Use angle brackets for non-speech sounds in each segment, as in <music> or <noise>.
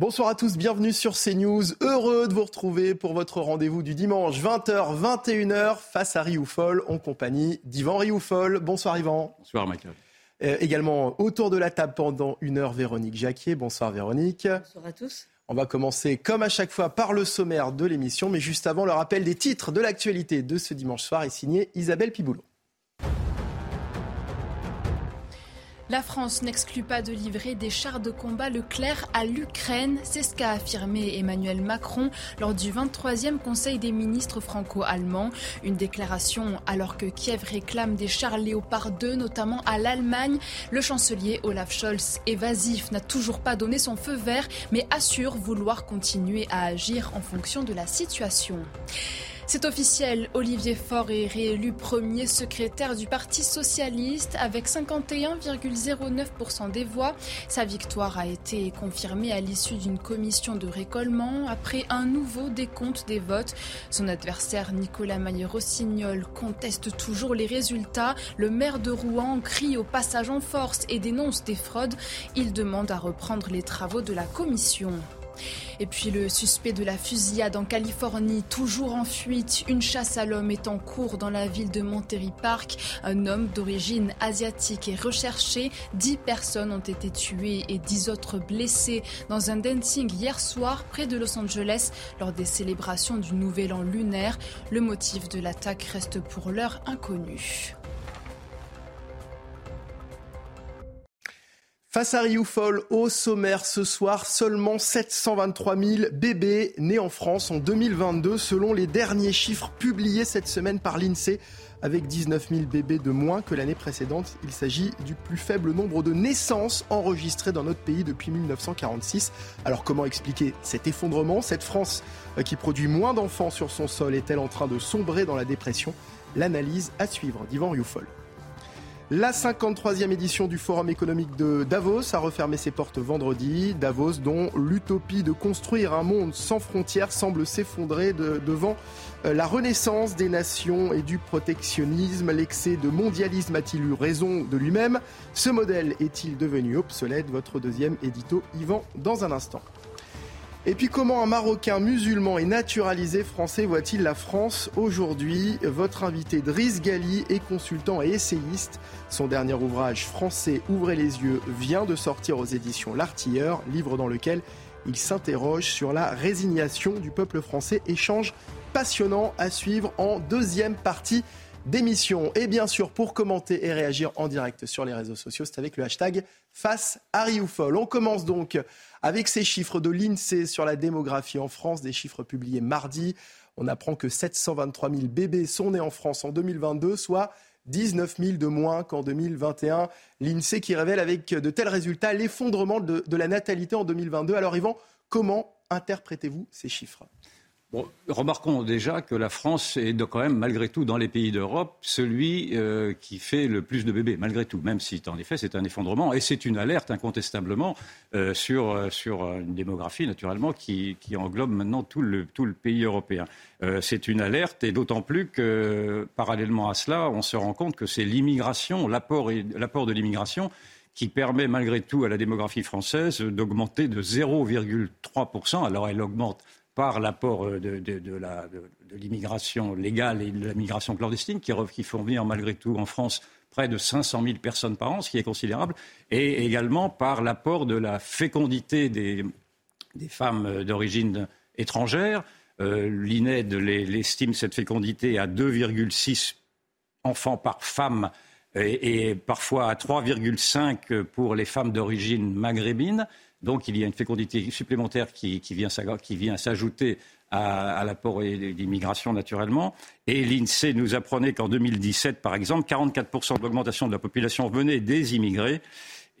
Bonsoir à tous, bienvenue sur CNews. Heureux de vous retrouver pour votre rendez-vous du dimanche 20h, 21h face à Rioufol en compagnie d'Yvan Rioufol. Bonsoir Yvan. Bonsoir Michael. Euh, également autour de la table pendant une heure, Véronique Jacquier. Bonsoir Véronique. Bonsoir à tous. On va commencer comme à chaque fois par le sommaire de l'émission, mais juste avant, le rappel des titres de l'actualité de ce dimanche soir est signé Isabelle Piboulot. La France n'exclut pas de livrer des chars de combat Leclerc à l'Ukraine. C'est ce qu'a affirmé Emmanuel Macron lors du 23e Conseil des ministres franco-allemands. Une déclaration alors que Kiev réclame des chars Léopard 2, notamment à l'Allemagne. Le chancelier Olaf Scholz, évasif, n'a toujours pas donné son feu vert, mais assure vouloir continuer à agir en fonction de la situation. C'est officiel, Olivier Faure est réélu premier secrétaire du Parti socialiste avec 51,09% des voix. Sa victoire a été confirmée à l'issue d'une commission de récollement après un nouveau décompte des votes. Son adversaire Nicolas Maillé-Rossignol conteste toujours les résultats. Le maire de Rouen crie au passage en force et dénonce des fraudes. Il demande à reprendre les travaux de la commission. Et puis le suspect de la fusillade en Californie, toujours en fuite. Une chasse à l'homme est en cours dans la ville de Monterey Park. Un homme d'origine asiatique est recherché. Dix personnes ont été tuées et dix autres blessées dans un dancing hier soir près de Los Angeles lors des célébrations du Nouvel An lunaire. Le motif de l'attaque reste pour l'heure inconnu. Face à Rioufol, au sommaire ce soir, seulement 723 000 bébés nés en France en 2022 selon les derniers chiffres publiés cette semaine par l'INSEE. Avec 19 000 bébés de moins que l'année précédente, il s'agit du plus faible nombre de naissances enregistrées dans notre pays depuis 1946. Alors comment expliquer cet effondrement? Cette France euh, qui produit moins d'enfants sur son sol est-elle en train de sombrer dans la dépression? L'analyse à suivre d'Yvan Rioufol. La 53e édition du Forum économique de Davos a refermé ses portes vendredi. Davos dont l'utopie de construire un monde sans frontières semble s'effondrer devant euh, la renaissance des nations et du protectionnisme. L'excès de mondialisme a-t-il eu raison de lui-même? Ce modèle est-il devenu obsolète? Votre deuxième édito, Yvan, dans un instant. Et puis comment un Marocain musulman et naturalisé français voit-il la France aujourd'hui? Votre invité Driss Gali est consultant et essayiste. Son dernier ouvrage Français Ouvrez les yeux vient de sortir aux éditions L'Artilleur, livre dans lequel il s'interroge sur la résignation du peuple français. Échange passionnant à suivre en deuxième partie d'émission. Et bien sûr, pour commenter et réagir en direct sur les réseaux sociaux, c'est avec le hashtag Face Harry On commence donc avec ces chiffres de l'INSEE sur la démographie en France, des chiffres publiés mardi. On apprend que 723 000 bébés sont nés en France en 2022, soit 19 000 de moins qu'en 2021. L'INSEE qui révèle avec de tels résultats l'effondrement de, la natalité en 2022. Alors Yvan, comment interprétez-vous ces chiffres? Remarquons déjà que la France est quand même, malgré tout, dans les pays d'Europe, celui euh, qui fait le plus de bébés, malgré tout, même si, en effet, c'est un effondrement. Et c'est une alerte, incontestablement, euh, sur, euh, une démographie, naturellement, qui, qui, englobe maintenant tout le, tout le pays européen. c'est une alerte, et d'autant plus que, parallèlement à cela, on se rend compte que c'est l'immigration, l'apport de l'immigration, qui permet malgré tout à la démographie française d'augmenter de 0,3%. Alors elle augmente par l'apport euh, de, l'immigration légale et de la migration clandestine, qui, font venir malgré tout en France près de 500 000 personnes par an, ce qui est considérable, et également par l'apport de la fécondité des, femmes euh, d'origine étrangère. Euh, L'INED l'estime cette fécondité à 2,6 enfants par femme et parfois à 3,5 pour les femmes d'origine maghrébine. Donc il y a une fécondité supplémentaire qui, vient, s'ajouter à, l'apport d'immigration naturellement. Et l'INSEE nous apprenait qu'en 2017, par exemple, 44% de l'augmentation de la population venait des immigrés.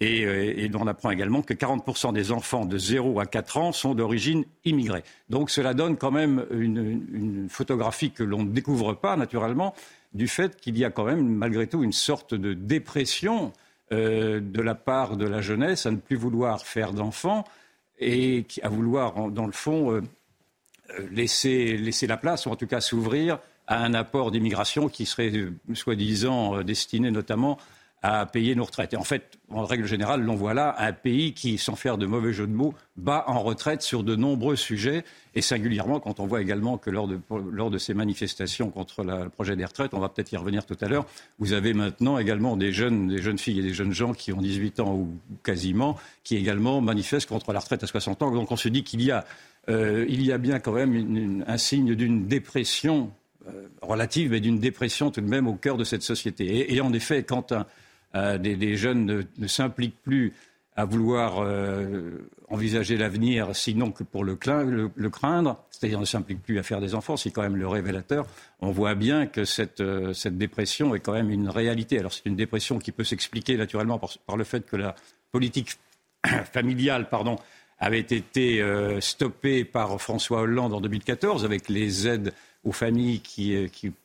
Et, euh, on apprend également que 40% des enfants de 0 à 4 ans sont d'origine immigrée. Donc cela donne quand même une, une photographie que l'on ne découvre pas naturellement du fait qu'il y a quand même malgré tout une sorte de dépression euh, de la part de la jeunesse à ne plus vouloir faire d'enfants et à vouloir, dans le fond, euh, euh, laisser, laisser la place, ou en tout cas s'ouvrir à un apport d'immigration qui serait soi-disant destiné notamment à payer nos retraites. Et en fait, en règle générale, l'on voit là un pays qui, sans faire de mauvais jeu de mots, bat en retraite sur de nombreux sujets, et singulièrement quand on voit également que lors de, lors de ces manifestations contre le projet des retraites, on va peut-être y revenir tout à l'heure, vous avez maintenant également des jeunes, des jeunes filles et des jeunes gens qui ont 18 ans ou quasiment, qui également manifestent contre la retraite à 60 ans. Donc on se dit qu'il y a, euh, y a bien quand même un signe d'une dépression euh, relative, mais d'une dépression tout de même au cœur de cette société. Et, en effet, quand euh, des, jeunes ne, s'impliquent plus à vouloir euh, envisager l'avenir, sinon que pour le, craindre, c'est-à-dire ne s'impliquent plus à faire des enfants, c'est quand même le révélateur. On voit bien que cette, euh, dépression est quand même une réalité. Alors c'est une dépression qui peut s'expliquer naturellement par, le fait que la politique <coughs> familiale, pardon, avait été stoppée par François Hollande en 2014 avec les aides aux familles qui,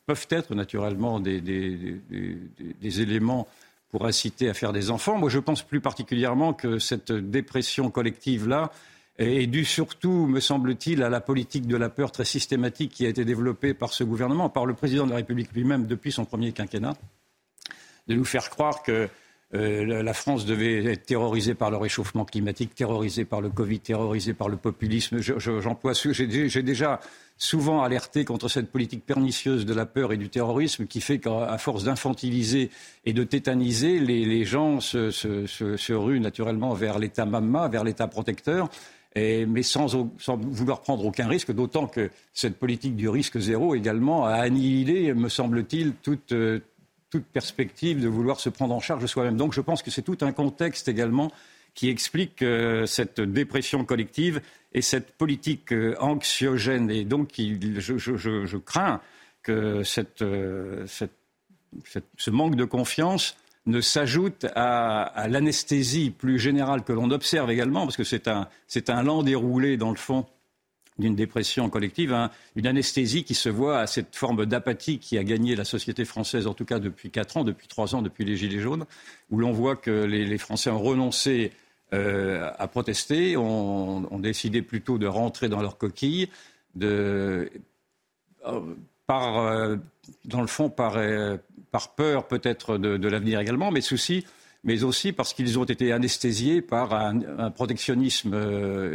peuvent être naturellement des, des éléments pour inciter à faire des enfants. Moi, je pense plus particulièrement que cette dépression collective-là est due surtout, me semble-t-il, à la politique de la peur très systématique qui a été développée par ce gouvernement, par le président de la République lui-même depuis son premier quinquennat, de nous faire croire que euh, la France devait être terrorisée par le réchauffement climatique, terrorisée par le Covid, terrorisée par le populisme. J'emploie, j'ai déjà souvent alerté contre cette politique pernicieuse de la peur et du terrorisme qui fait qu'à force d'infantiliser et de tétaniser, les, gens se, ruent naturellement vers l'État mamma, vers l'État protecteur. mais sans, vouloir prendre aucun risque, d'autant que cette politique du risque zéro également a annihilé, me semble-t-il, toute, toute perspective de vouloir se prendre en charge soi-même. Donc je pense que c'est tout un contexte également qui explique cette dépression collective et cette politique euh, anxiogène. Et donc, je, crains que euh, ce manque de confiance ne s'ajoute à, l'anesthésie plus générale que l'on observe également, parce que c'est un, un lent déroulé, dans le fond, d'une dépression collective, hein, une anesthésie qui se voit à cette forme d'apathie qui a gagné la société française, en tout cas depuis quatre ans, depuis trois ans, depuis les Gilets jaunes, où l'on voit que les Français ont renoncé euh, à protester, ont, décidé plutôt de rentrer dans leur coquille, euh, par, euh, dans le fond par, par peur peut-être de, l'avenir également, mais mais aussi parce qu'ils ont été anesthésiés par un protectionnisme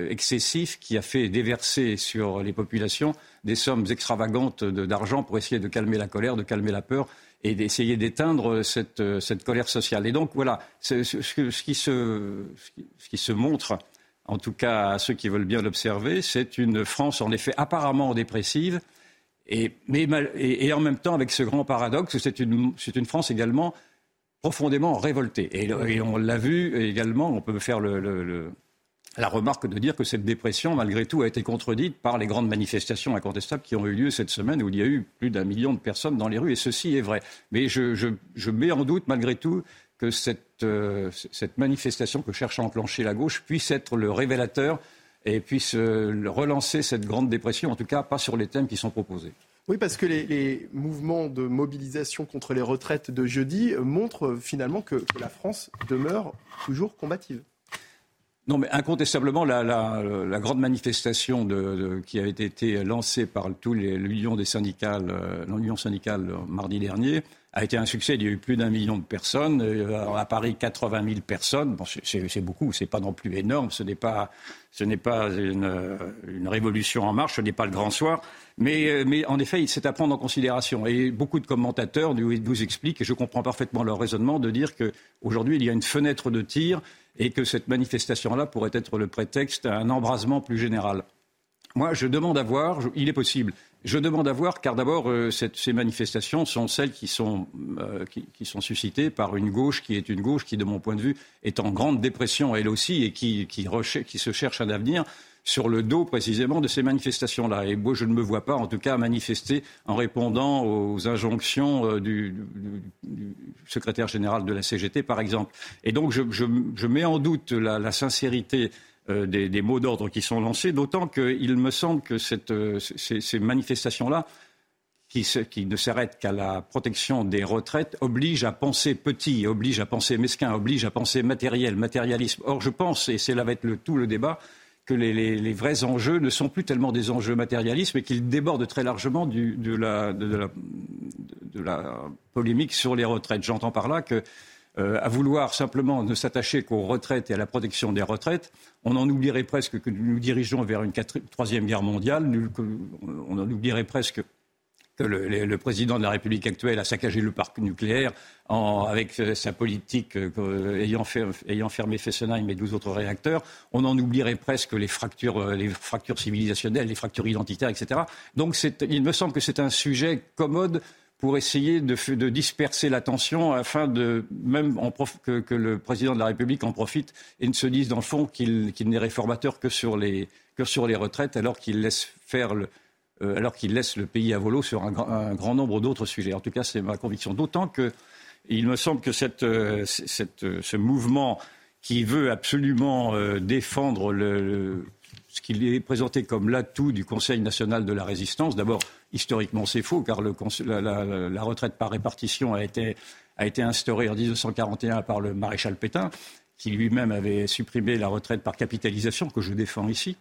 excessif qui a fait déverser sur les populations des sommes extravagantes d'argent pour essayer de calmer la colère, de calmer la peur et d'essayer d'éteindre cette, cette, colère sociale. Et donc voilà, ce, qui se, ce, qui, se, montre, en tout cas à ceux qui veulent bien l'observer, c'est une France en effet apparemment dépressive, et, mais, et, en même temps avec ce grand paradoxe, c'est une, une France également profondément révoltée. Et, on l'a vu également, on peut faire le la remarque de dire que cette dépression, malgré tout, a été contredite par les grandes manifestations incontestables qui ont eu lieu cette semaine, où il y a eu plus d'un million de personnes dans les rues, et ceci est vrai. Mais je, mets en doute, malgré tout, que cette, euh, cette, manifestation que cherche à enclencher la gauche puisse être le révélateur et puisse euh, relancer cette grande dépression, en tout cas pas sur les thèmes qui sont proposés. Oui, parce que les, mouvements de mobilisation contre les retraites de jeudi montrent finalement que la France demeure toujours combative. Non, mais incontestablement, la, grande manifestation qui avait été lancée par l'Union des syndicales, euh, l'Union syndicale euh, mardi dernier, a été un succès. Il y a eu plus d'un million de personnes. Euh, à Paris, 80 000 personnes. Bon, c'est beaucoup, c'est pas non plus énorme. Ce n'est pas, ce n'est pas une, révolution en marche, ce n'est pas le grand soir. Mais, mais en effet, c'est à prendre en considération. Et beaucoup de commentateurs nous, nous expliquent, et je comprends parfaitement leur raisonnement, de dire qu'aujourd'hui, il y a une fenêtre de tir et que cette manifestation-là pourrait être le prétexte à un embrasement plus général. Moi, je demande à voir, il est possible, je demande à voir, car d'abord, euh, ces manifestations sont celles qui sont, euh, qui, sont, suscitées par une gauche qui est une gauche qui, de mon point de vue, est en grande dépression elle aussi et qui, qui, se cherche un avenir sur le dos précisément de ces manifestations-là. Et moi, je ne me vois pas, en tout cas, manifester en répondant aux injonctions euh, du, secrétaire général de la CGT, par exemple. Et donc, je, mets en doute la, sincérité euh, des, mots d'ordre qui sont lancés, d'autant qu'il me semble que euh, ces, manifestations-là, qui, ne s'arrêtent qu'à la protection des retraites, obligent à penser petit, obligent à penser mesquin, obligent à penser matériel, matérialisme. Or, je pense, et c'est là va être le, tout le débat, que les, vrais enjeux ne sont plus tellement des enjeux matérialistes, mais qu'ils débordent très largement de, la, polémique sur les retraites. J'entends par là que euh, à vouloir simplement ne s'attacher qu'aux retraites et à la protection des retraites, on en oublierait presque que nous nous dirigeons vers une troisième guerre mondiale, on en oublierait presque que le, président de la République actuelle a saccagé le parc nucléaire avec euh, sa politique euh, ayant, fermé Fessenheim et 12 autres réacteurs. On en oublierait presque les fractures, les fractures civilisationnelles, les fractures identitaires, etc. Donc il me semble que c'est un sujet commode pour essayer de, disperser l'attention afin de même que, le président de la République en profite et ne se dise dans le fond qu'il n'est réformateur que sur les, que sur les retraites alors qu'il laisse faire le, euh, alors qu'il laisse le pays à volo sur un, grand nombre d'autres sujets. En tout cas, c'est ma conviction. D'autant qu'il me semble que cette, euh, cette, ce mouvement qui veut absolument euh, défendre le, ce qu'il est présenté comme l'atout du Conseil national de la résistance, d'abord, historiquement, c'est faux, car la, retraite par répartition a été, instaurée en 1941 par le maréchal Pétain, qui lui-même avait supprimé la retraite par capitalisation, que je défends ici.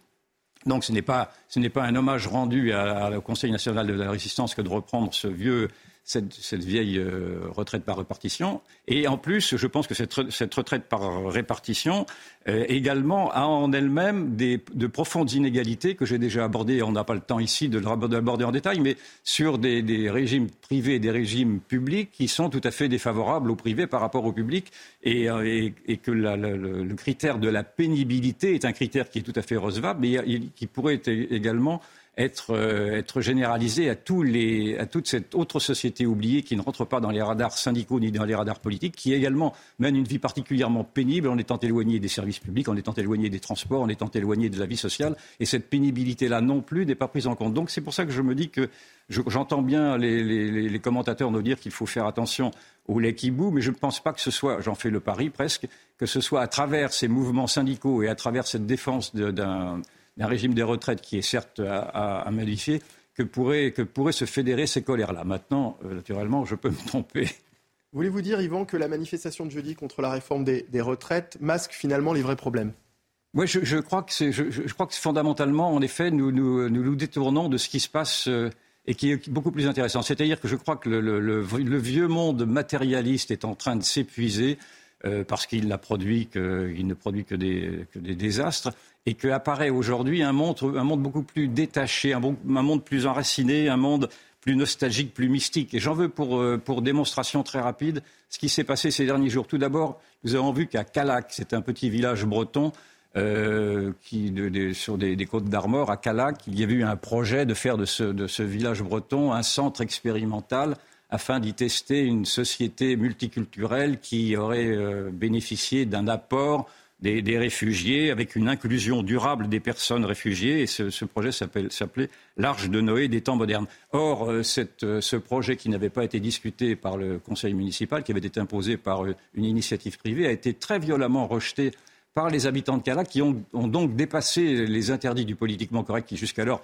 Donc ce n'est pas, un hommage rendu au Conseil national de la résistance que de reprendre ce vieux cette, vieille euh, retraite par répartition. Et en plus, je pense que cette, retraite par répartition euh, également a en elle-même de profondes inégalités que j'ai déjà abordées. On n'a pas le temps ici de l'aborder en détail, mais sur des, régimes privés et des régimes publics qui sont tout à fait défavorables aux privés par rapport au public et, euh, que le, critère de la pénibilité est un critère qui est tout à fait recevable, mais qui pourrait être également être, euh, être généralisé à, tous les, à toute cette autre société oubliée qui ne rentre pas dans les radars syndicaux ni dans les radars politiques, qui également mène une vie particulièrement pénible en étant éloigné des services publics, en étant éloigné des transports, en étant éloigné de la vie sociale. Et cette pénibilité-là non plus n'est pas prise en compte. Donc c'est pour ça que je me dis que j'entends bien les, les, les, commentateurs nous dire qu'il faut faire attention au lait qui bout, mais je ne pense pas que ce soit, j'en fais le pari presque, que ce soit à travers ces mouvements syndicaux et à travers cette défense d'un d'un régime des retraites qui est certes à, modifier, que pourraient que pourrait se fédérer ces colères-là. Maintenant, euh, naturellement, je peux me tromper. Voulez-vous dire, Yvan, que la manifestation de jeudi contre la réforme des, retraites masque finalement les vrais problèmes? Oui, je, crois que je, crois que fondamentalement, en effet, nous nous, nous détournons de ce qui se passe euh, et qui est beaucoup plus intéressant. C'est-à-dire que je crois que le, le, vieux monde matérialiste est en train de s'épuiser euh, parce qu'il produit ne produit que des, que des désastres et qu'apparaît aujourd'hui un monde, un monde beaucoup plus détaché, un, monde plus enraciné, un monde plus nostalgique, plus mystique. Et j'en veux pour, euh, pour, démonstration très rapide ce qui s'est passé ces derniers jours. Tout d'abord, nous avons vu qu'à Calac, c'est un petit village breton, euh, qui, sur des, côtes d'Armor, à Calac, il y avait eu un projet de faire de ce, de ce village breton un centre expérimental afin d'y tester une société multiculturelle qui aurait euh, bénéficié d'un apport des, réfugiés avec une inclusion durable des personnes réfugiées. Et ce, projet s'appelait l'Arche de Noé des temps modernes. Or, euh, euh, ce projet qui n'avait pas été discuté par le conseil municipal, qui avait été imposé par une initiative privée, a été très violemment rejeté par les habitants de Calac qui ont, donc dépassé les interdits du politiquement correct qui jusqu'alors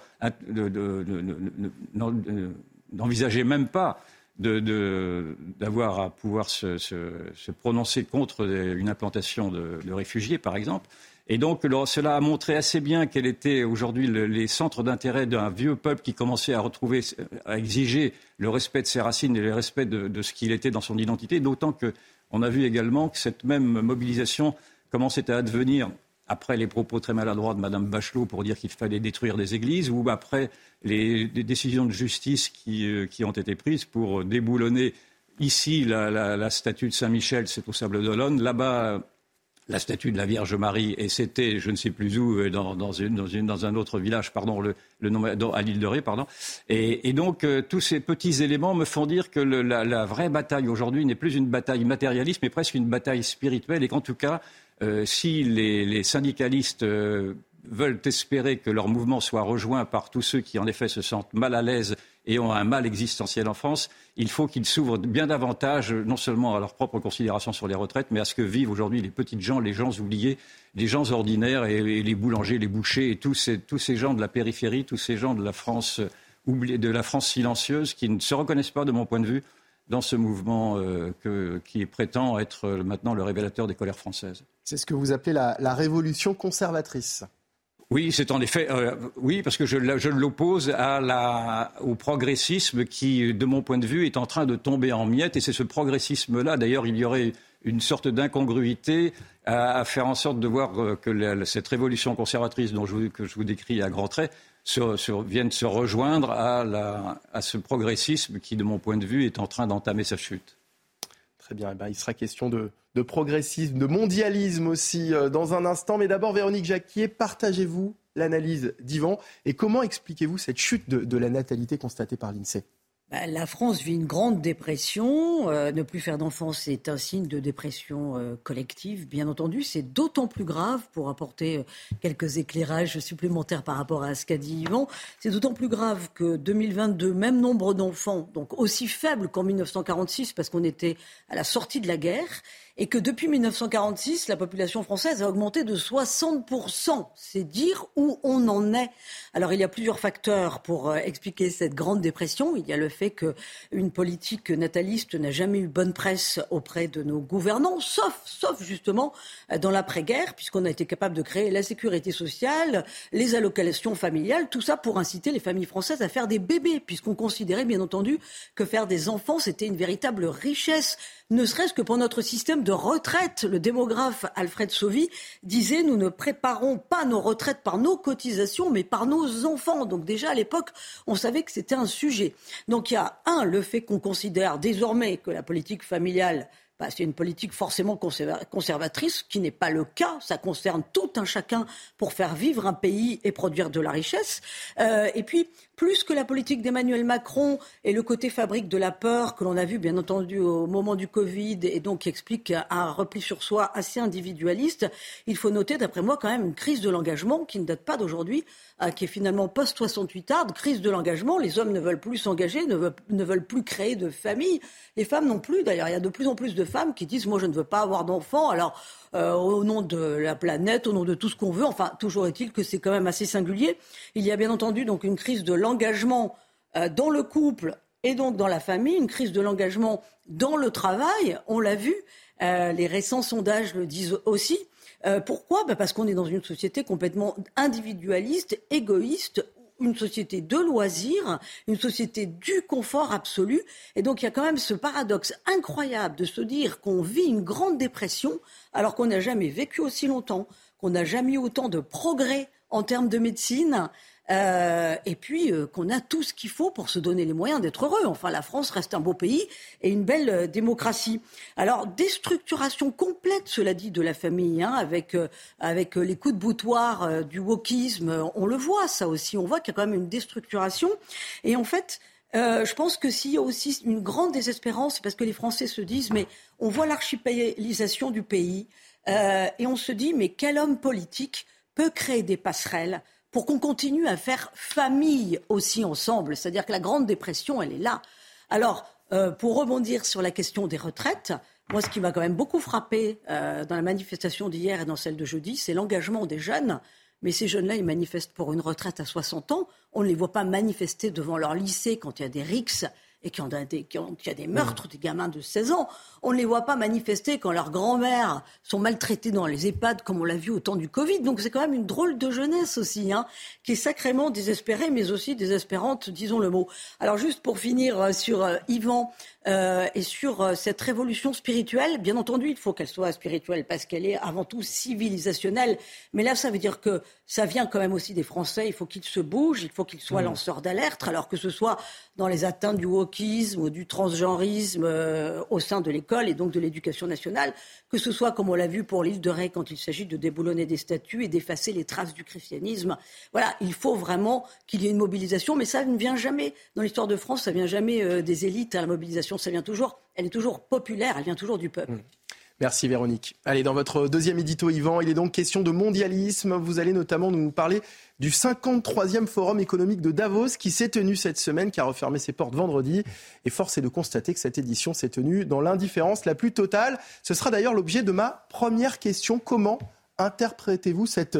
n'envisageaient même pas d'avoir à pouvoir se, prononcer contre une implantation de, réfugiés, par exemple. Et donc, cela a montré assez bien quels étaient aujourd'hui les centres d'intérêt d'un vieux peuple qui commençait à retrouver, à exiger le respect de ses racines et le respect de, ce qu'il était dans son identité. D'autant qu'on a vu également que cette même mobilisation commençait à advenir après les propos très maladroits de Mme Bachelot pour dire qu'il fallait détruire des églises, ou après les, décisions de justice euh, qui, ont été prises pour déboulonner ici la, statue de Saint-Michel, c'est au Sable d'Olonne, là-bas la statue de la Vierge Marie, et c'était, je ne sais plus où, euh, dans, dans, un autre village, pardon, le, nom, à l'île de Ré, pardon. Et, donc, euh, tous ces petits éléments me font dire que la, vraie bataille aujourd'hui n'est plus une bataille matérialiste, mais presque une bataille spirituelle, et qu'en tout cas, si les, syndicalistes veulent espérer que leur mouvement soit rejoint par tous ceux qui, en effet, se sentent mal à l'aise et ont un mal existentiel en France, il faut qu'ils s'ouvrent bien davantage, non seulement à leur propre considération sur les retraites, mais à ce que vivent aujourd'hui les petites gens, les gens oubliés, les gens ordinaires et, les boulangers, les bouchers et tous ces, gens de la périphérie, tous ces gens de la France oubliée, de la France silencieuse qui ne se reconnaissent pas, de mon point de vue, dans ce mouvement euh, qui prétend être maintenant le révélateur des colères françaises. C'est ce que vous appelez la révolution conservatrice. Oui, c'est en effet, euh, oui, parce que je, l'oppose au progressisme qui, de mon point de vue, est en train de tomber en miettes. Et c'est ce progressisme-là, d'ailleurs, il y aurait une sorte d'incongruité à, faire en sorte de voir euh, que cette révolution conservatrice dont je, que je vous décris à grands traits se, vienne se rejoindre à ce progressisme qui, de mon point de vue, est en train d'entamer sa chute. Très bien. Eh ben, il sera question de, progressisme, de mondialisme aussi euh, dans un instant. Mais d'abord, Véronique Jacquier, partagez-vous l'analyse d'Yvan? Et comment expliquez-vous cette chute de la natalité constatée par l'INSEE? Bah, la France vit une grande dépression. Euh, ne plus faire d'enfants, c'est un signe de dépression euh, collective, bien entendu. C'est d'autant plus grave, pour apporter euh, quelques éclairages supplémentaires par rapport à ce qu'a dit Yvan, c'est d'autant plus grave que 2022, même nombre d'enfants, donc aussi faible qu'en 1946, parce qu'on était à la sortie de la guerre, et que depuis 1946, la population française a augmenté de 60%. C'est dire où on en est. Alors il y a plusieurs facteurs pour euh, expliquer cette grande dépression. Il y a le fait qu'une politique nataliste n'a jamais eu bonne presse auprès de nos gouvernants, sauf, sauf justement euh, dans l'après-guerre, puisqu'on a été capable de créer la sécurité sociale, les allocations familiales, tout ça pour inciter les familles françaises à faire des bébés, puisqu'on considérait bien entendu que faire des enfants, c'était une véritable richesse ne serait-ce que pour notre système de retraite. Le démographe Alfred Sauvy disait nous ne préparons pas nos retraites par nos cotisations, mais par nos enfants. Donc déjà à l'époque, on savait que c'était un sujet. Donc il y a un, le fait qu'on considère désormais que la politique familiale bah, c'est une politique forcément conservatrice, qui n'est pas le cas. Ça concerne tout un chacun pour faire vivre un pays et produire de la richesse. Euh, et puis, plus que la politique d'Emmanuel Macron et le côté fabrique de la peur que l'on a vu, bien entendu, au moment du Covid, et donc qui explique un repli sur soi assez individualiste, il faut noter, d'après moi, quand même une crise de l'engagement qui ne date pas d'aujourd'hui, euh, qui est finalement post-68 ard crise de l'engagement. Les hommes ne veulent plus s'engager, ne, ne veulent plus créer de famille. Les femmes non plus, d'ailleurs. Il y a de plus en plus de femmes qui disent moi je ne veux pas avoir d'enfants. Alors euh, au nom de la planète, au nom de tout ce qu'on veut. Enfin, toujours est-il que c'est quand même assez singulier. Il y a bien entendu donc une crise de l'engagement euh, dans le couple et donc dans la famille, une crise de l'engagement dans le travail. On l'a vu. Euh, les récents sondages le disent aussi. pourquoi? Bah, Parce qu'on est dans une société complètement individualiste, égoïste, une société de loisirs, une société du confort absolu. Et donc il y a quand même ce paradoxe incroyable de se dire qu'on vit une grande dépression alors qu'on n'a jamais vécu aussi longtemps, qu'on n'a jamais eu autant de progrès en termes de médecine, euh, et puis euh, qu'on a tout ce qu'il faut pour se donner les moyens d'être heureux. Enfin, la France reste un beau pays et une belle euh, démocratie. Alors, déstructuration complète, cela dit, de la famille, hein, avec, avec les coups de boutoir du wokisme, on le voit, ça aussi. On voit qu'il y a quand même une déstructuration. Et en fait, je pense que s'il y a aussi une grande désespérance, c'est parce que les Français se disent, mais on voit l'archipélisation du pays, et on se dit, mais quel homme politique peut créer des passerelles pour qu'on continue à faire famille aussi ensemble. C'est-à-dire que la Grande Dépression, elle est là. Alors, euh, pour rebondir sur la question des retraites, moi, ce qui m'a quand même beaucoup frappé euh, dans la manifestation d'hier et dans celle de jeudi, c'est l'engagement des jeunes. Mais ces jeunes-là, ils manifestent pour une retraite à 60 ans. On ne les voit pas manifester devant leur lycée quand il y a des rixes et qui ont, des, qui ont, qui a des meurtres, des gamins de 16 ans. On ne les voit pas manifester quand leurs grands-mères sont maltraitées dans les EHPAD, comme on l'a vu au temps du Covid. Donc c'est quand même une drôle de jeunesse aussi, hein, qui est sacrément désespérée, mais aussi désespérante, disons le mot. Alors juste pour finir euh, sur euh, Yvan euh, et sur euh, cette révolution spirituelle, bien entendu, il faut qu'elle soit spirituelle parce qu'elle est avant tout civilisationnelle. Mais là, ça veut dire que ça vient quand même aussi des Français. Il faut qu'ils se bougent, il faut qu'ils soient mmh. lanceurs d'alerte, alors que ce soit dans les atteintes du wokisme ou du transgenrisme euh, au sein de l'école et donc de l'éducation nationale, que ce soit comme on l'a vu pour l'île de Ré quand il s'agit de déboulonner des statues et d'effacer les traces du christianisme. Voilà, il faut vraiment qu'il y ait une mobilisation, mais ça ne vient jamais dans l'histoire de France, ça vient jamais euh, des élites. à la mobilisation, elle est toujours populaire, elle vient toujours du peuple. Mmh. Merci Véronique. Allez, dans votre deuxième édito, Yvan, il est donc question de mondialisme. Vous allez notamment nous parler du 53e Forum économique de Davos qui s'est tenu cette semaine, qui a refermé ses portes vendredi. Et force est de constater que cette édition s'est tenue dans l'indifférence la plus totale. Ce sera d'ailleurs l'objet de ma première question. Comment interprétez-vous cette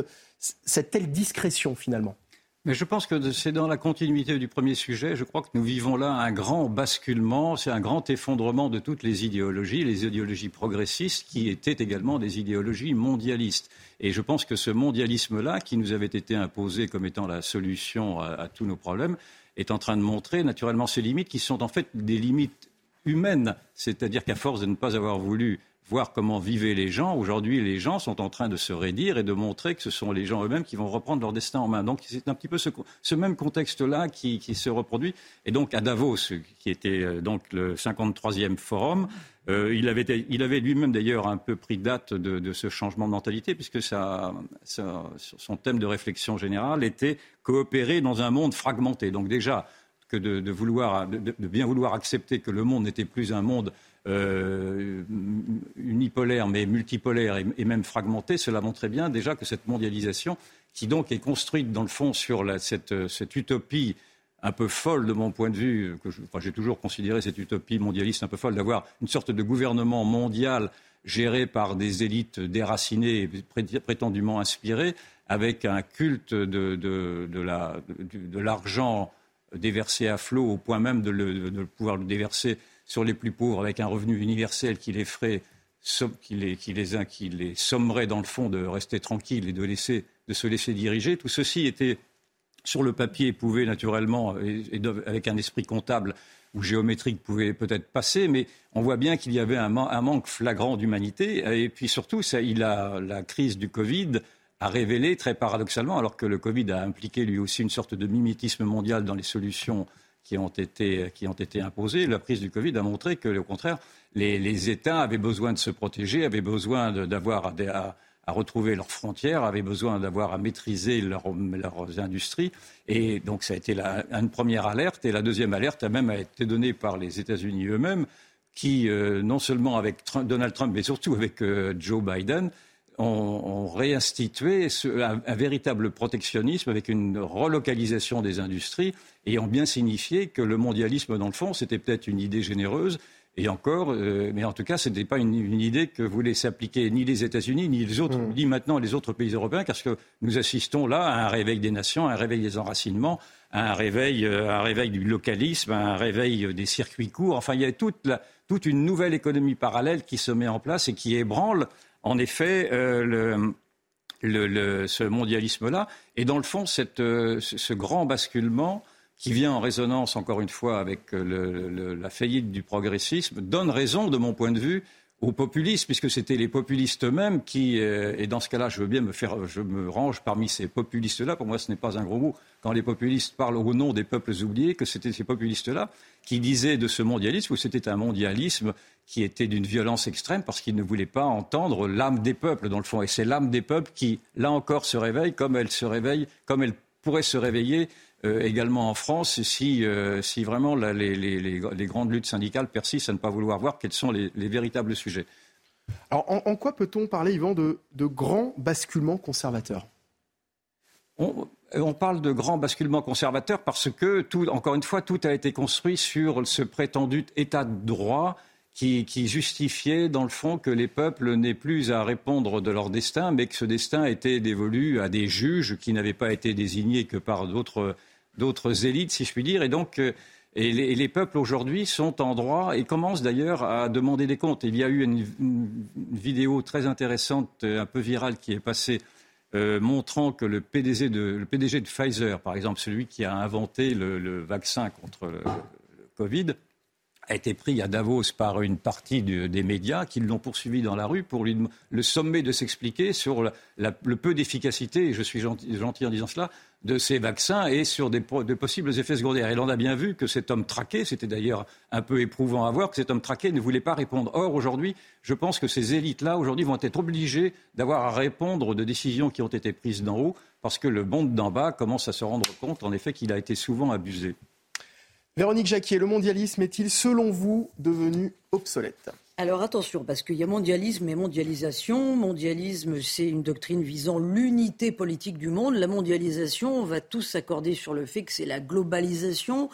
telle discrétion finalement? Mais je pense que c'est dans la continuité du premier sujet. Je crois que nous vivons là un grand basculement, c'est un grand effondrement de toutes les idéologies, les idéologies progressistes qui étaient également des idéologies mondialistes. Et je pense que ce mondialisme-là, qui nous avait été imposé comme étant la solution à, tous nos problèmes, est en train de montrer naturellement ses limites qui sont en fait des limites humaines. C'est-à-dire qu'à force de ne pas avoir voulu voir comment vivaient les gens. Aujourd'hui, les gens sont en train de se raidir et de montrer que ce sont les gens eux-mêmes qui vont reprendre leur destin en main. Donc c'est un petit peu ce, même contexte-là qui, se reproduit. Et donc à Davos, qui était euh, donc le 53e forum, euh, il avait, il avait lui-même d'ailleurs un peu pris date de, ce changement de mentalité, puisque son thème de réflexion générale était coopérer dans un monde fragmenté. Donc déjà, que de, vouloir, de, bien vouloir accepter que le monde n'était plus un monde euh, unipolaire, mais multipolaire et, même fragmenté, cela montrait bien déjà que cette mondialisation, qui donc est construite dans le fond sur cette, utopie un peu folle de mon point de vue, que j'ai toujours considéré cette utopie mondialiste un peu folle, d'avoir une sorte de gouvernement mondial géré par des élites déracinées et prétendument inspirées, avec un culte de, de l'argent déversé à flot au point même de, pouvoir le déverser sur les plus pauvres avec un revenu universel qui les ferait qui les, qui, les, qui les sommerait dans le fond de rester tranquilles et de, laisser, de se laisser diriger. Tout ceci était sur le papier pouvait naturellement, et, avec un esprit comptable ou géométrique, pouvait peut-être passer, mais on voit bien qu'il y avait un, un manque flagrant d'humanité. Et puis surtout, ça, il a, la crise du Covid a révélé très paradoxalement, alors que le Covid a impliqué lui aussi une sorte de mimétisme mondial dans les solutions qui ont été, qui ont été imposées, la crise du Covid a montré que, au contraire, les, États avaient besoin de se protéger, avaient besoin d'avoir à, à, retrouver leurs frontières, avaient besoin d'avoir à maîtriser leurs industries. Et donc, ça a été la, une première alerte. Et la deuxième alerte a même été donnée par les États-Unis eux-mêmes, qui, euh, non seulement avec Donald Trump, mais surtout avec euh, Joe Biden, ont, réinstitué un, véritable protectionnisme avec une relocalisation des industries et ont bien signifié que le mondialisme, dans le fond, c'était peut-être une idée généreuse. Et encore, euh, mais en tout cas, ce n'était pas une, idée que voulaient s'appliquer ni les États-Unis, ni les autres, mmh. ni maintenant les autres pays européens, parce que nous assistons là à un réveil des nations, à un réveil des enracinements, à un réveil, euh, un réveil du localisme, à un réveil des circuits courts. Enfin, il y a toute, la, toute une nouvelle économie parallèle qui se met en place et qui ébranle en effet, euh, ce mondialisme-là. Et dans le fond, euh, ce grand basculement qui vient en résonance, encore une fois, avec euh, la faillite du progressisme, donne raison, de mon point de vue, aux populistes, puisque c'était les populistes eux-mêmes qui, et dans ce cas-là, je veux bien me faire, je me range parmi ces populistes-là. Pour moi, ce n'est pas un gros mot quand les populistes parlent au nom des peuples oubliés, que c'était ces populistes-là qui disaient de ce mondialisme que c'était un mondialisme qui était d'une violence extrême parce qu'ils ne voulaient pas entendre l'âme des peuples, dans le fond. Et c'est l'âme des peuples qui, là encore, se réveille comme elle se réveille, comme elle pourrait se réveiller euh, également en France si, euh, si vraiment les, grandes luttes syndicales persistent à ne pas vouloir voir quels sont les, véritables sujets. Alors, en, quoi peut-on parler, Yvan, de, de grands basculements conservateurs? On, parle de grands basculements conservateurs parce que, tout, encore une fois, tout a été construit sur ce prétendu état de droit qui, justifiait, dans le fond, que les peuples n'aient plus à répondre de leur destin, mais que ce destin était dévolu à des juges qui n'avaient pas été désignés que par d'autres élites, si je puis dire. Et donc, euh, et les, peuples aujourd'hui sont en droit et commencent d'ailleurs à demander des comptes. Il y a eu une, vidéo très intéressante, euh, un peu virale, qui est passée, euh, montrant que le PDG, de, le PDG de Pfizer, par exemple, celui qui a inventé le, vaccin contre le Covid, a été pris à Davos par une partie des médias qui l'ont poursuivi dans la rue pour lui, le sommet de s'expliquer sur le peu d'efficacité, et je suis gentil, en disant cela, de ces vaccins et sur des, de possibles effets secondaires. Et l'on a bien vu que cet homme traqué, c'était d'ailleurs un peu éprouvant à voir, que cet homme traqué ne voulait pas répondre. Or, aujourd'hui, je pense que ces élites-là, aujourd'hui, vont être obligées d'avoir à répondre de décisions qui ont été prises d'en haut, parce que le monde d'en bas commence à se rendre compte, en effet, qu'il a été souvent abusé. Véronique Jacquier, le mondialisme est-il, selon vous, devenu obsolète? Alors attention, parce qu'il y a mondialisme et mondialisation. Mondialisme, c'est une doctrine visant l'unité politique du monde. La mondialisation, on va tous s'accorder sur le fait que c'est la globalisation,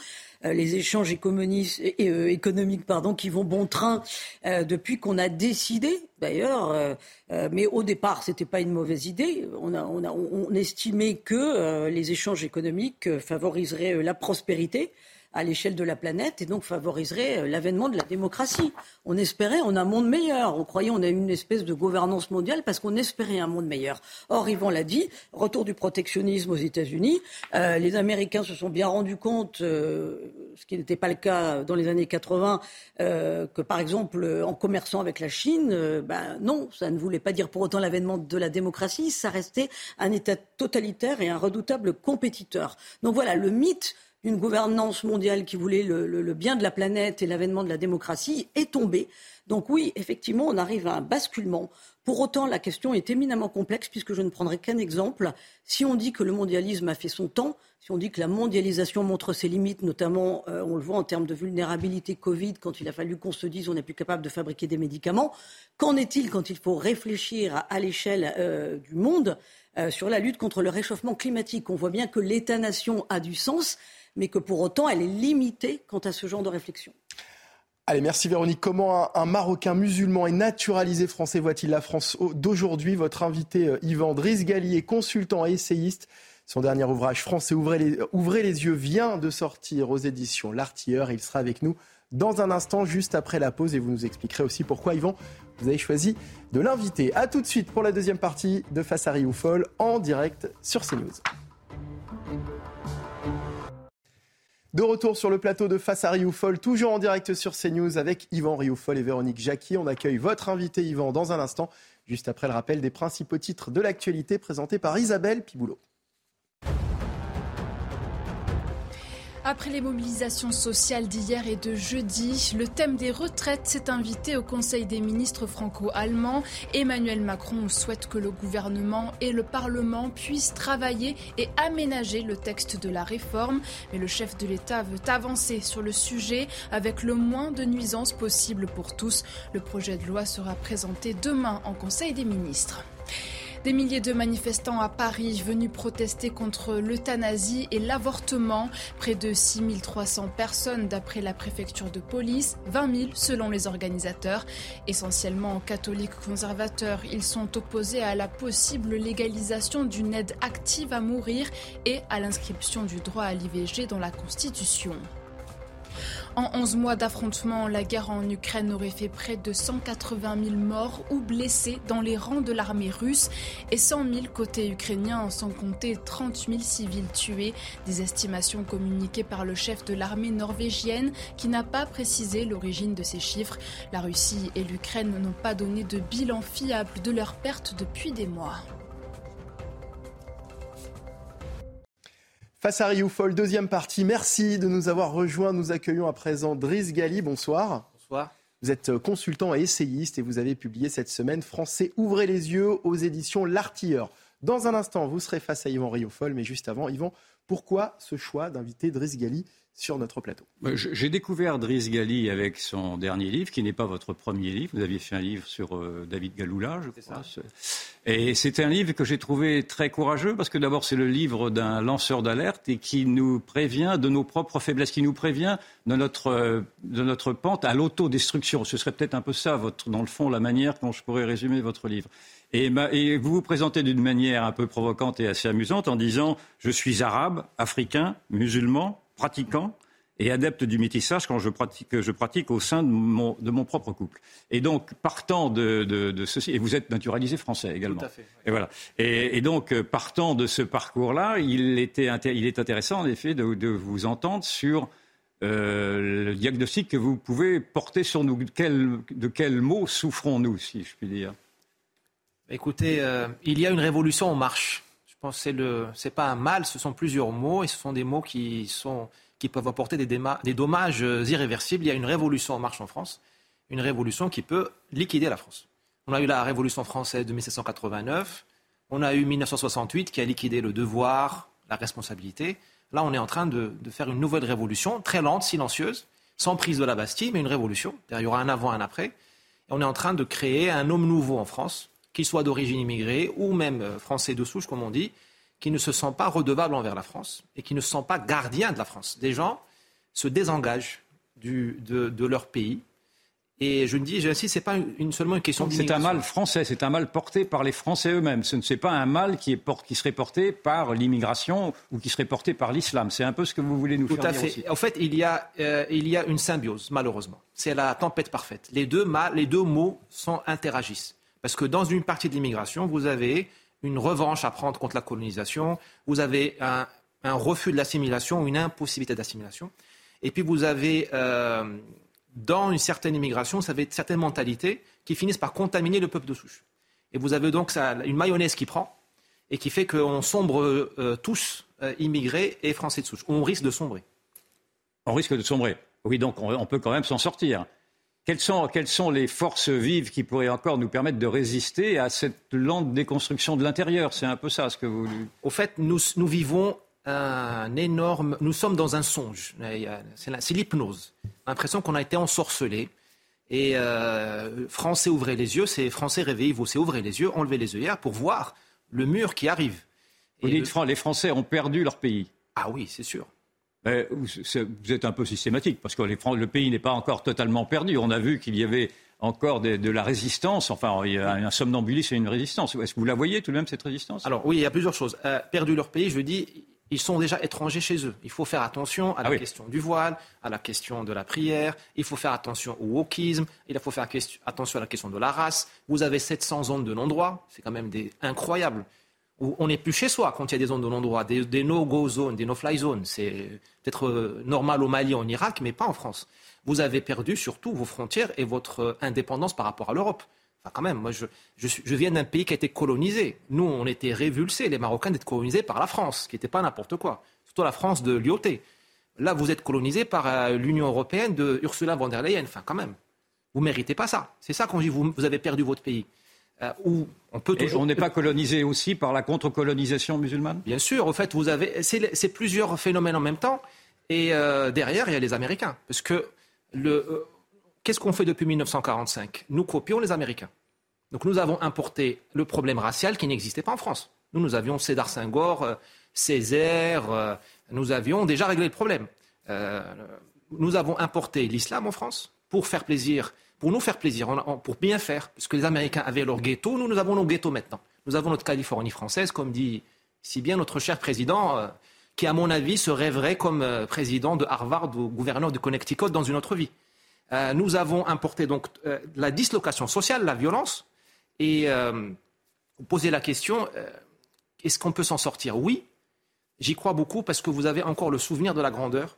euh, les échanges euh, économiques qui vont bon train euh, depuis qu'on a décidé, d'ailleurs, mais au départ, ce n'était pas une mauvaise idée. On estimait que les échanges économiques favoriseraient la prospérité à l'échelle de la planète et donc favoriserait euh, l'avènement de la démocratie. On espérait on a un monde meilleur. On croyait on a une espèce de gouvernance mondiale parce qu'on espérait un monde meilleur. Or, Yvan l'a dit, retour du protectionnisme aux États-Unis. Euh, les Américains se sont bien rendus compte, euh, ce qui n'était pas le cas dans les années 80, que par exemple en commerçant avec la Chine, ben non, ça ne voulait pas dire pour autant l'avènement de la démocratie. Ça restait un État totalitaire et un redoutable compétiteur. Donc voilà, le mythe d'une gouvernance mondiale qui voulait le, bien de la planète et l'avènement de la démocratie est tombé. Donc oui, effectivement, on arrive à un basculement. Pour autant, la question est éminemment complexe puisque je ne prendrai qu'un exemple. Si on dit que le mondialisme a fait son temps, si on dit que la mondialisation montre ses limites, notamment, euh, on le voit en termes de vulnérabilité Covid, quand il a fallu qu'on se dise on n'est plus capable de fabriquer des médicaments, qu'en est-il quand il faut réfléchir à, l'échelle euh, du monde euh, sur la lutte contre le réchauffement climatique? On voit bien que l'État-nation a du sens mais que pour autant, elle est limitée quant à ce genre de réflexion. Allez, merci Véronique. Comment un, Marocain musulman et naturalisé français voit-il la France d'aujourd'hui? Votre invité euh, Yvan Driss-Gali est consultant et essayiste. Son dernier ouvrage Français ouvrez les, ouvrez les yeux vient de sortir aux éditions L'Artilleur. Il sera avec nous dans un instant, juste après la pause, et vous nous expliquerez aussi pourquoi, Yvan, vous avez choisi de l'inviter. A tout de suite pour la deuxième partie de Face à Rioufol en direct sur CNews. De retour sur le plateau de Face à Rioufol, toujours en direct sur CNews avec Yvan Rioufol et Véronique Jacqui. On accueille votre invité Yvan dans un instant, juste après le rappel des principaux titres de l'actualité présentés par Isabelle Piboulot. Après les mobilisations sociales d'hier et de jeudi, le thème des retraites s'est invité au Conseil des ministres franco-allemands. Emmanuel Macron souhaite que le gouvernement et le Parlement puissent travailler et aménager le texte de la réforme. Mais le chef de l'État veut avancer sur le sujet avec le moins de nuisances possible pour tous. Le projet de loi sera présenté demain en Conseil des ministres. Des milliers de manifestants à Paris venus protester contre l'euthanasie et l'avortement. Près de 6300 personnes d'après la préfecture de police, 20 000 selon les organisateurs. Essentiellement catholiques conservateurs, ils sont opposés à la possible légalisation d'une aide active à mourir et à l'inscription du droit à l'IVG dans la Constitution. En 11 mois d'affrontement, la guerre en Ukraine aurait fait près de 180 000 morts ou blessés dans les rangs de l'armée russe et 100 000 côté ukrainien, sans compter 30 000 civils tués. Des estimations communiquées par le chef de l'armée norvégienne qui n'a pas précisé l'origine de ces chiffres. La Russie et l'Ukraine n'ont pas donné de bilan fiable de leurs pertes depuis des mois. Face à Rioufol, deuxième partie. Merci de nous avoir rejoints. Nous accueillons à présent Driss Gali. Bonsoir. Bonsoir. Vous êtes euh, consultant et essayiste et vous avez publié cette semaine Français ouvrez les yeux aux éditions L'Artilleur. Dans un instant, vous serez face à Yvan Rioufol, mais juste avant, Yvan, pourquoi ce choix d'inviter Driss Gali sur notre plateau. J'ai découvert Driss Gali avec son dernier livre, qui n'est pas votre premier livre. Vous aviez fait un livre sur euh, David Galoula, je crois. Et c'est un livre que j'ai trouvé très courageux, parce que d'abord, c'est le livre d'un lanceur d'alerte et qui nous prévient de nos propres faiblesses, qui nous prévient de notre, euh, de notre pente à l'autodestruction. Ce serait peut-être un peu ça, votre, dans le fond, la manière dont je pourrais résumer votre livre. Et, et, vous vous présentez d'une manière un peu provocante et assez amusante en disant Je suis arabe, africain, musulman, pratiquant et adepte du métissage quand je pratique, je pratique au sein de mon, de mon propre couple. Et donc, partant de, de, ceci, et vous êtes naturalisé français également. Tout à fait. Et voilà. Et, donc, partant de ce parcours-là, il, était, il est intéressant en effet de, de vous entendre sur euh, le diagnostic que vous pouvez porter sur nous. Quel, de quels mots souffrons-nous, si je puis dire? Écoutez, euh, il y a une révolution en marche pense que ce n'est pas un mal, ce sont plusieurs mots et ce sont des mots qui, peuvent apporter des, dommages irréversibles. Il y a une révolution en marche en France, une révolution qui peut liquider la France. On a eu la révolution française de 1789, on a eu 1968 qui a liquidé le devoir, la responsabilité. Là, on est en train de, faire une nouvelle révolution, très lente, silencieuse, sans prise de la Bastille, mais une révolution. Il y aura un avant, un après. On est en train de créer un homme nouveau en France, qu'il soit d'origine immigrée ou même euh, français de souche, comme on dit, qui ne se sent pas redevable envers la France et qui ne se sent pas gardien de la France. Des gens se désengagent de, leur pays Et je dis, j'insiste, c'est pas une, seulement une question C'est un mal français, c'est un mal porté par les Français eux-mêmes. Ce n'est pas un mal qui, est qui serait porté par l'immigration ou qui serait porté par l'islam. C'est un peu ce que vous voulez nous Tout faire à fait. En fait, il y, a, euh, il y a une symbiose, malheureusement. C'est la tempête parfaite. Les deux, mal, les deux mots sont, interagissent. Parce que dans une partie de l'immigration, vous avez une revanche à prendre contre la colonisation, vous avez un, refus de l'assimilation, une impossibilité d'assimilation. Et puis vous avez euh, dans une certaine immigration, vous avez certaines mentalités qui finissent par contaminer le peuple de souche. Et vous avez donc une mayonnaise qui prend et qui fait qu'on sombre euh, tous, euh, immigrés et français de souche. On risque de sombrer. On risque de sombrer. Oui, donc on, peut quand même s'en sortir. Quelles sont, quelles sont, les forces vives qui pourraient encore nous permettre de résister à cette lente déconstruction de l'intérieur? C'est un peu ça ce que vous. Au fait, nous, nous vivons un énorme. Nous sommes dans un songe. C'est l'hypnose. L'impression qu'on a été ensorcelé. Et euh, Français, ouvrez les yeux. C'est Français, réveillez-vous. C'est ouvrez les yeux, enlevez les œillères pour voir le mur qui arrive. Vous dites, les Français ont perdu leur pays. Ah oui, c'est sûr. Vous êtes un peu systématique, parce que le pays n'est pas encore totalement perdu. On a vu qu'il y avait encore de, la résistance, enfin, il y a un somnambulisme et une résistance. Est-ce que vous la voyez tout de même, cette résistance? Alors oui, il y a plusieurs choses. Euh, perdu leur pays, je dis, ils sont déjà étrangers chez eux. Il faut faire attention à la ah question du voile, à la question de la prière, il faut faire attention au wokisme, il faut faire attention à la question de la race. Vous avez 700 zones de non-droit, c'est quand même des... incroyable. On n'est plus chez soi quand il y a des zones de non-droit, des, no-go zones, des no-fly zones. C'est peut-être euh, normal au Mali, en Irak, mais pas en France. Vous avez perdu surtout vos frontières et votre euh, indépendance par rapport à l'Europe. Enfin, quand même, moi, je, viens d'un pays qui a été colonisé. Nous, on était révulsés, les Marocains, d'être colonisés par la France, qui n'était pas n'importe quoi. Surtout la France de Lyoté. Là, vous êtes colonisé par euh, l'Union européenne de Ursula von der Leyen. Enfin, quand même. Vous méritez pas ça. C'est ça qu'on dit, vous avez perdu votre pays. Euh, on peut toujours... on n'est pas colonisé aussi par la contre-colonisation musulmane? Bien sûr. Au fait, vous avez... C'est plusieurs phénomènes en même temps. Et euh, derrière, il y a les Américains. Parce que le qu'est-ce qu'on fait depuis 1945 Nous copions les Américains. Donc nous avons importé le problème racial qui n'existait pas en France. Nous, nous avions Cédar Senghor, euh, Césaire, euh, nous avions déjà réglé le problème. Euh, nous avons importé l'islam en France pour faire plaisir, pour nous faire plaisir, pour bien faire, parce que les Américains avaient leur ghetto, nous, nous avons nos ghettos maintenant. Nous avons notre Californie française, comme dit si bien notre cher président, qui, à mon avis, se rêverait comme président de Harvard ou gouverneur de Connecticut dans une autre vie. Euh, nous avons importé donc euh, la dislocation sociale, la violence, et euh, poser la question est-ce qu'on peut s'en sortir? Oui, j'y crois beaucoup parce que vous avez encore le souvenir de la grandeur.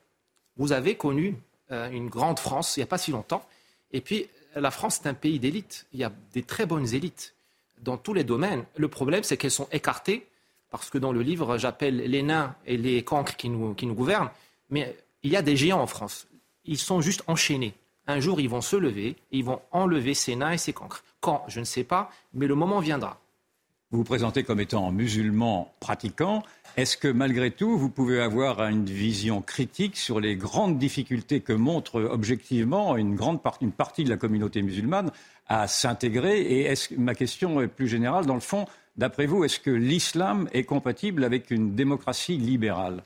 Vous avez connu une grande France il n'y a pas si longtemps, et puis la France est un pays d'élite. Il y a des très bonnes élites dans tous les domaines. Le problème, c'est qu'elles sont écartées parce que dans le livre, j'appelle les nains et les cancres qui nous, qui nous gouvernent, mais il y a des géants en France. Ils sont juste enchaînés. Un jour, ils vont se lever et ils vont enlever ces nains et ces cancres. Quand? Je ne sais pas, mais le moment viendra. Vous vous présentez comme étant musulman pratiquant. Est-ce que malgré tout, vous pouvez avoir une vision critique sur les grandes difficultés que montre objectivement une, grande partie, de la communauté musulmane à s'intégrer? Et ma question est plus générale, dans le fond, d'après vous, est-ce que l'islam est compatible avec une démocratie libérale?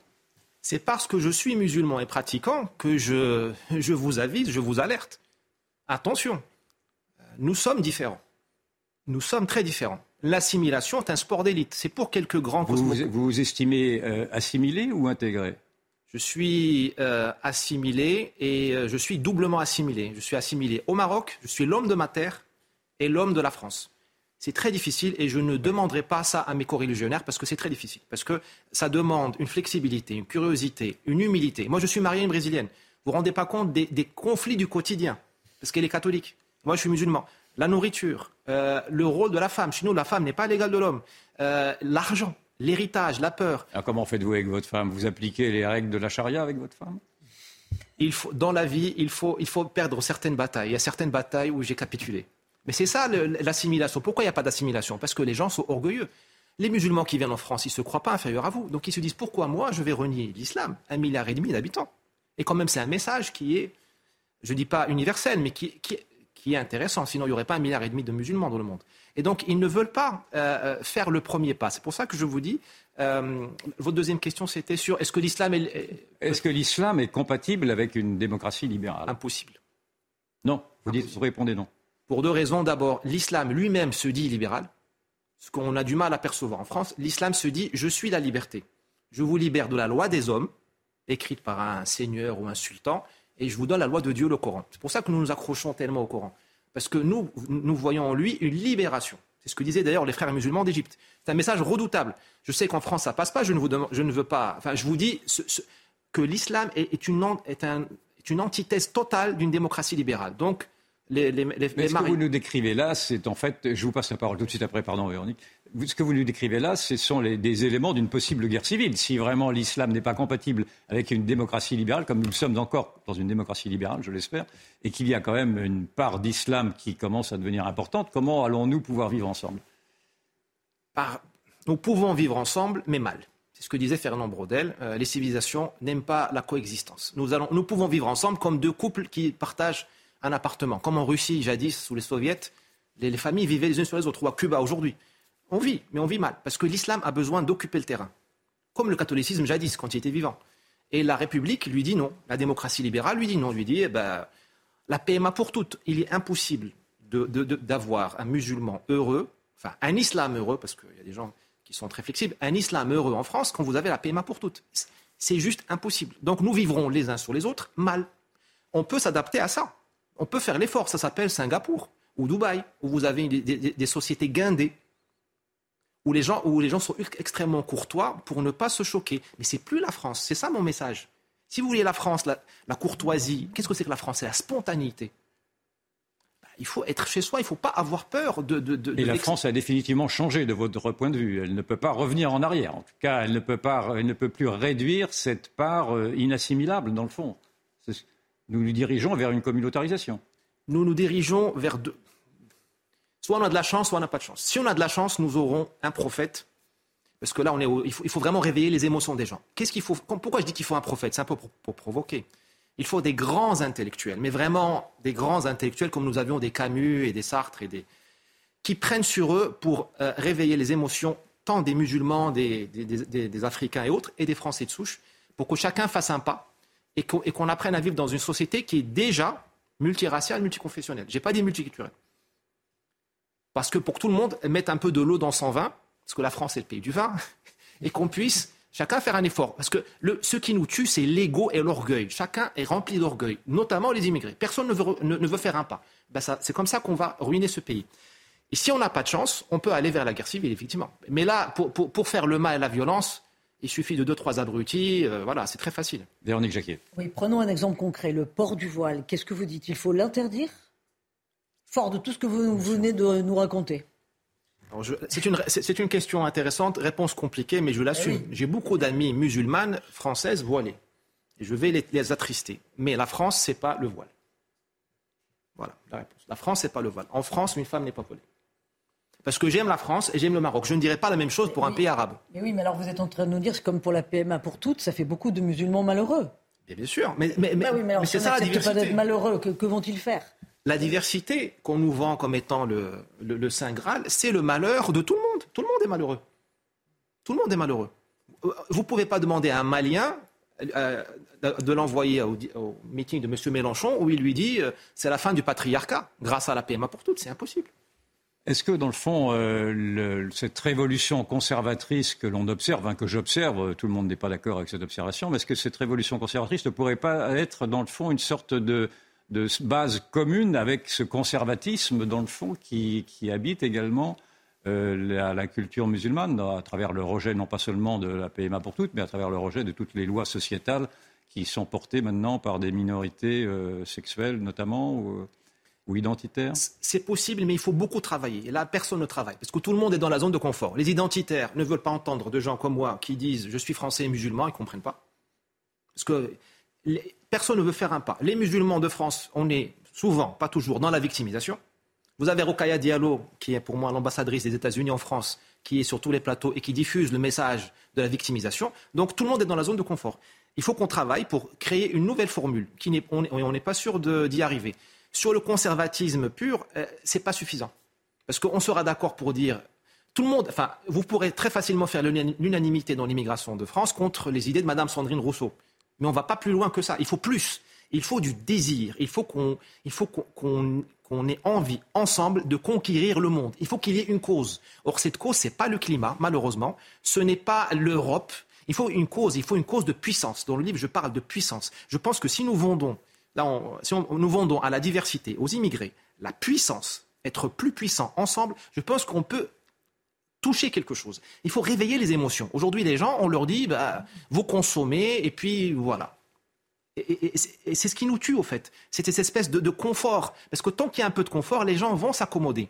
C'est parce que je suis musulman et pratiquant que je, je vous avise, je vous alerte. Attention, nous sommes différents. Nous sommes très différents. L'assimilation est un sport d'élite. C'est pour quelques grands Vous vous, vous estimez euh, assimilé ou intégré? Je suis euh, assimilé et euh, je suis doublement assimilé. Je suis assimilé au Maroc, je suis l'homme de ma terre et l'homme de la France. C'est très difficile et je ne demanderai pas ça à mes co-religionnaires parce que c'est très difficile. Parce que ça demande une flexibilité, une curiosité, une humilité. Moi, je suis marié à une brésilienne. Vous ne vous rendez pas compte des, conflits du quotidien parce qu'elle est catholique. Moi, je suis musulman. La nourriture, euh, le rôle de la femme. Chez nous, la femme n'est pas l'égale de l'homme. Euh, l'argent, l'héritage, la peur. Alors, comment faites-vous avec votre femme? Vous appliquez les règles de la charia avec votre femme? Il faut, Dans la vie, il faut, il faut perdre certaines batailles. Il y a certaines batailles où j'ai capitulé. Mais c'est ça l'assimilation. Pourquoi il n'y a pas d'assimilation? Parce que les gens sont orgueilleux. Les musulmans qui viennent en France, ils ne se croient pas inférieurs à vous. Donc ils se disent pourquoi moi je vais renier l'islam? Un milliard et demi d'habitants. Et quand même, c'est un message qui est, je ne dis pas universel, mais qui, est intéressant. Sinon, il n'y aurait pas un milliard et demi de musulmans dans le monde. Et donc, ils ne veulent pas euh, euh, faire le premier pas. C'est pour ça que je vous dis, euh, votre deuxième question, c'était sur est-ce que l'islam est... Est-ce que l'islam est compatible avec une démocratie libérale? Impossible. Non, vous, dites, vous répondez non. Pour deux raisons. D'abord, l'islam lui-même se dit libéral, ce qu'on a du mal à percevoir en France. L'islam se dit je suis la liberté. Je vous libère de la loi des hommes, écrite par un seigneur ou un sultan, et je vous donne la loi de Dieu, le Coran. C'est pour ça que nous nous accrochons tellement au Coran. Parce que nous, nous voyons en lui une libération. C'est ce que disaient d'ailleurs les frères musulmans d'Égypte. C'est un message redoutable. Je sais qu'en France, ça passe pas. Je ne, vous je ne veux pas. Enfin, je vous dis que l'islam est, une, est, un, est une antithèse totale d'une démocratie libérale. Donc, les, les, les, ce que vous nous décrivez là, c'est en fait, je vous passe la parole tout de suite après, pardon Véronique, ce que vous nous décrivez là, ce sont des éléments d'une possible guerre civile. Si vraiment l'islam n'est pas compatible avec une démocratie libérale, comme nous sommes encore dans une démocratie libérale, je l'espère, et qu'il y a quand même une part d'islam qui commence à devenir importante, comment allons-nous pouvoir vivre ensemble? Nous pouvons vivre ensemble, mais mal. C'est ce que disait Fernand Braudel. Euh, les civilisations n'aiment pas la coexistence. Nous, pouvons vivre ensemble comme deux couples qui partagent un appartement. Comme en Russie, jadis, sous les soviets, les, familles vivaient les unes sur les autres. Ou à Cuba aujourd'hui. On vit, mais on vit mal. Parce que l'islam a besoin d'occuper le terrain. Comme le catholicisme jadis, quand il était vivant. Et la République lui dit non. La démocratie libérale lui dit non. Lui dit, eh ben, la PMA pour toutes. Il est impossible d'avoir un musulman heureux, enfin un islam heureux, parce qu'il y a des gens qui sont très flexibles, un islam heureux en France quand vous avez la PMA pour toutes. C'est juste impossible. Donc nous vivrons les uns sur les autres mal. On peut s'adapter à ça. On peut faire l'effort. Ça s'appelle Singapour ou Dubaï, où vous avez des, sociétés guindées, où les, gens, où les gens sont extrêmement courtois pour ne pas se choquer. Mais c'est plus la France. C'est ça mon message. Si vous voulez la France, la, courtoisie, qu'est-ce que c'est que la France? C'est la spontanéité. Bah, il faut être chez soi, il ne faut pas avoir peur de... de, Et la France a définitivement changé de votre point de vue. Elle ne peut pas revenir en arrière. En tout cas, elle ne peut, pas, elle ne peut plus réduire cette part euh, inassimilable, dans le fond. Nous nous dirigeons vers une communautarisation. Nous nous dirigeons vers deux. Soit on a de la chance, soit on n'a pas de chance. Si on a de la chance, nous aurons un prophète. Parce que là, on est il, faut, vraiment réveiller les émotions des gens. Qu'est-ce qu'il faut Pourquoi je dis qu'il faut un prophète? C'est un peu pour, provoquer. Il faut des grands intellectuels, mais vraiment des grands intellectuels comme nous avions des Camus et des Sartre et des qui prennent sur eux pour euh, réveiller les émotions tant des musulmans, des, des, Africains et autres, et des Français de souche, pour que chacun fasse un pas et qu'on apprenne à vivre dans une société qui est déjà multiraciale, multiconfessionnelle. Je n'ai pas dit multiculturelle. Parce que pour que tout le monde mette un peu de l'eau dans son vin, parce que la France est le pays du vin, <laughs> et qu'on puisse chacun faire un effort. Parce que ce qui nous tue, c'est l'ego et l'orgueil. Chacun est rempli d'orgueil, notamment les immigrés. Personne ne veut, ne, veut faire un pas. Ben c'est comme ça qu'on va ruiner ce pays. Et si on n'a pas de chance, on peut aller vers la guerre civile, effectivement. Mais là, pour, pour faire le mal et la violence, il suffit de deux, trois abrutis. Euh, voilà, c'est très facile. Véronique Jacquier. Oui, prenons un exemple concret. Le port du voile. Qu'est-ce que vous dites? Il faut l'interdire? Fort de tout ce que vous venez de nous raconter. C'est une, une, question intéressante, réponse compliquée, mais je l'assume. Eh J'ai beaucoup d'amis musulmanes françaises voilées. Et je vais les, les attrister. Mais la France, c'est pas le voile. Voilà la réponse. La France, c'est pas le voile. En France, une femme n'est pas voilée. Parce que j'aime la France et j'aime le Maroc. Je ne dirais pas la même chose pour un pays arabe. Mais oui, mais alors vous êtes en train de nous dire, c'est comme pour la PMA pour toutes, ça fait beaucoup de musulmans malheureux. bien sûr, mais, mais, bah oui, mais, c'est ça la diversité. pas d'être malheureux, que, vont-ils faire? La diversité qu'on nous vend comme étant le, Saint Graal, c'est le malheur de tout le monde. Tout le monde est malheureux. Tout le monde est malheureux. Vous ne pouvez pas demander à un Malien euh, de l'envoyer au, meeting de M. Mélenchon où il lui dit euh, c'est la fin du patriarcat grâce à la PMA pour toutes. C'est impossible. Est-ce que, dans le fond, euh, cette révolution conservatrice que l'on observe, hein, que j'observe, tout le monde n'est pas d'accord avec cette observation, mais est-ce que cette révolution conservatrice ne pourrait pas être, dans le fond, une sorte de, base commune avec ce conservatisme, dans le fond, qui, habite également euh, la, culture musulmane, à travers le rejet non pas seulement de la PMA pour toutes, mais à travers le rejet de toutes les lois sociétales qui sont portées maintenant par des minorités euh, sexuelles, notamment ou identitaires C'est possible, mais il faut beaucoup travailler. Et là, personne ne travaille, parce que tout le monde est dans la zone de confort. Les identitaires ne veulent pas entendre de gens comme moi qui disent je suis français et musulman, ils ne comprennent pas. Parce que personne ne veut faire un pas. Les musulmans de France, on est souvent, pas toujours, dans la victimisation. Vous avez Rokaya Diallo, qui est pour moi l'ambassadrice des États-Unis en France, qui est sur tous les plateaux et qui diffuse le message de la victimisation. Donc tout le monde est dans la zone de confort. Il faut qu'on travaille pour créer une nouvelle formule. Qui on n'est pas sûr d'y arriver. Sur le conservatisme pur, euh, c'est pas suffisant. Parce qu'on sera d'accord pour dire tout le monde, enfin, vous pourrez très facilement faire l'unanimité dans l'immigration de France contre les idées de Mme Sandrine Rousseau. Mais on ne va pas plus loin que ça. Il faut plus. Il faut du désir. Il faut qu'on, ait envie ensemble de conquérir le monde. Il faut qu'il y ait une cause. Or, cette cause, ce n'est pas le climat, malheureusement. Ce n'est pas l'Europe. Il faut une cause, il faut une cause de puissance. Dans le livre, je parle de puissance. Je pense que si nous vendons, là, si nous vendons à la diversité, aux immigrés, la puissance, être plus puissants ensemble, je pense qu'on peut toucher quelque chose. Il faut réveiller les émotions. Aujourd'hui, les gens, on leur dit, bah, vous consommez, et puis voilà. Et, c'est ce qui nous tue, au fait. C'est cette espèce de, confort. Parce que tant qu'il y a un peu de confort, les gens vont s'accommoder.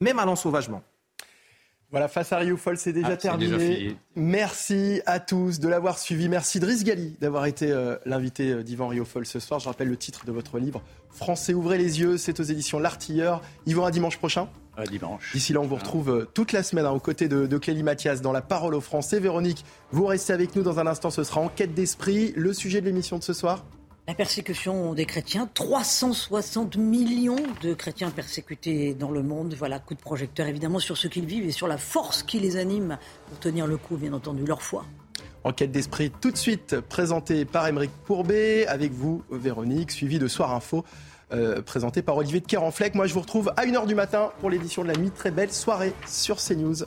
Même allant sauvagement. Voilà, face à Rio Foll, c'est déjà ah, terminé. Merci à tous de l'avoir suivi. Merci Driss Gali d'avoir été euh, l'invité euh, d'Yvan Rio Foll ce soir. Je rappelle le titre de votre livre, Français, ouvrez les yeux. C'est aux éditions L'Artilleur. Yvan, à dimanche prochain. À dimanche. D'ici là, on vous retrouve euh, toute la semaine hein, aux côtés de, de Clélie Mathias dans La Parole aux Français. Véronique, vous restez avec nous dans un instant. Ce sera Enquête d'esprit. Le sujet de l'émission de ce soir la persécution des chrétiens, 360 millions de chrétiens persécutés dans le monde. Voilà, coup de projecteur évidemment sur ce qu'ils vivent et sur la force qui les anime pour tenir le coup, bien entendu, leur foi. Enquête d'esprit tout de suite présentée par Émeric Pourbet, avec vous Véronique, suivi de Soir Info, euh, présenté par Olivier de Kerenfleck. Moi je vous retrouve à 1h du matin pour l'édition de la mi Très belle soirée sur CNews.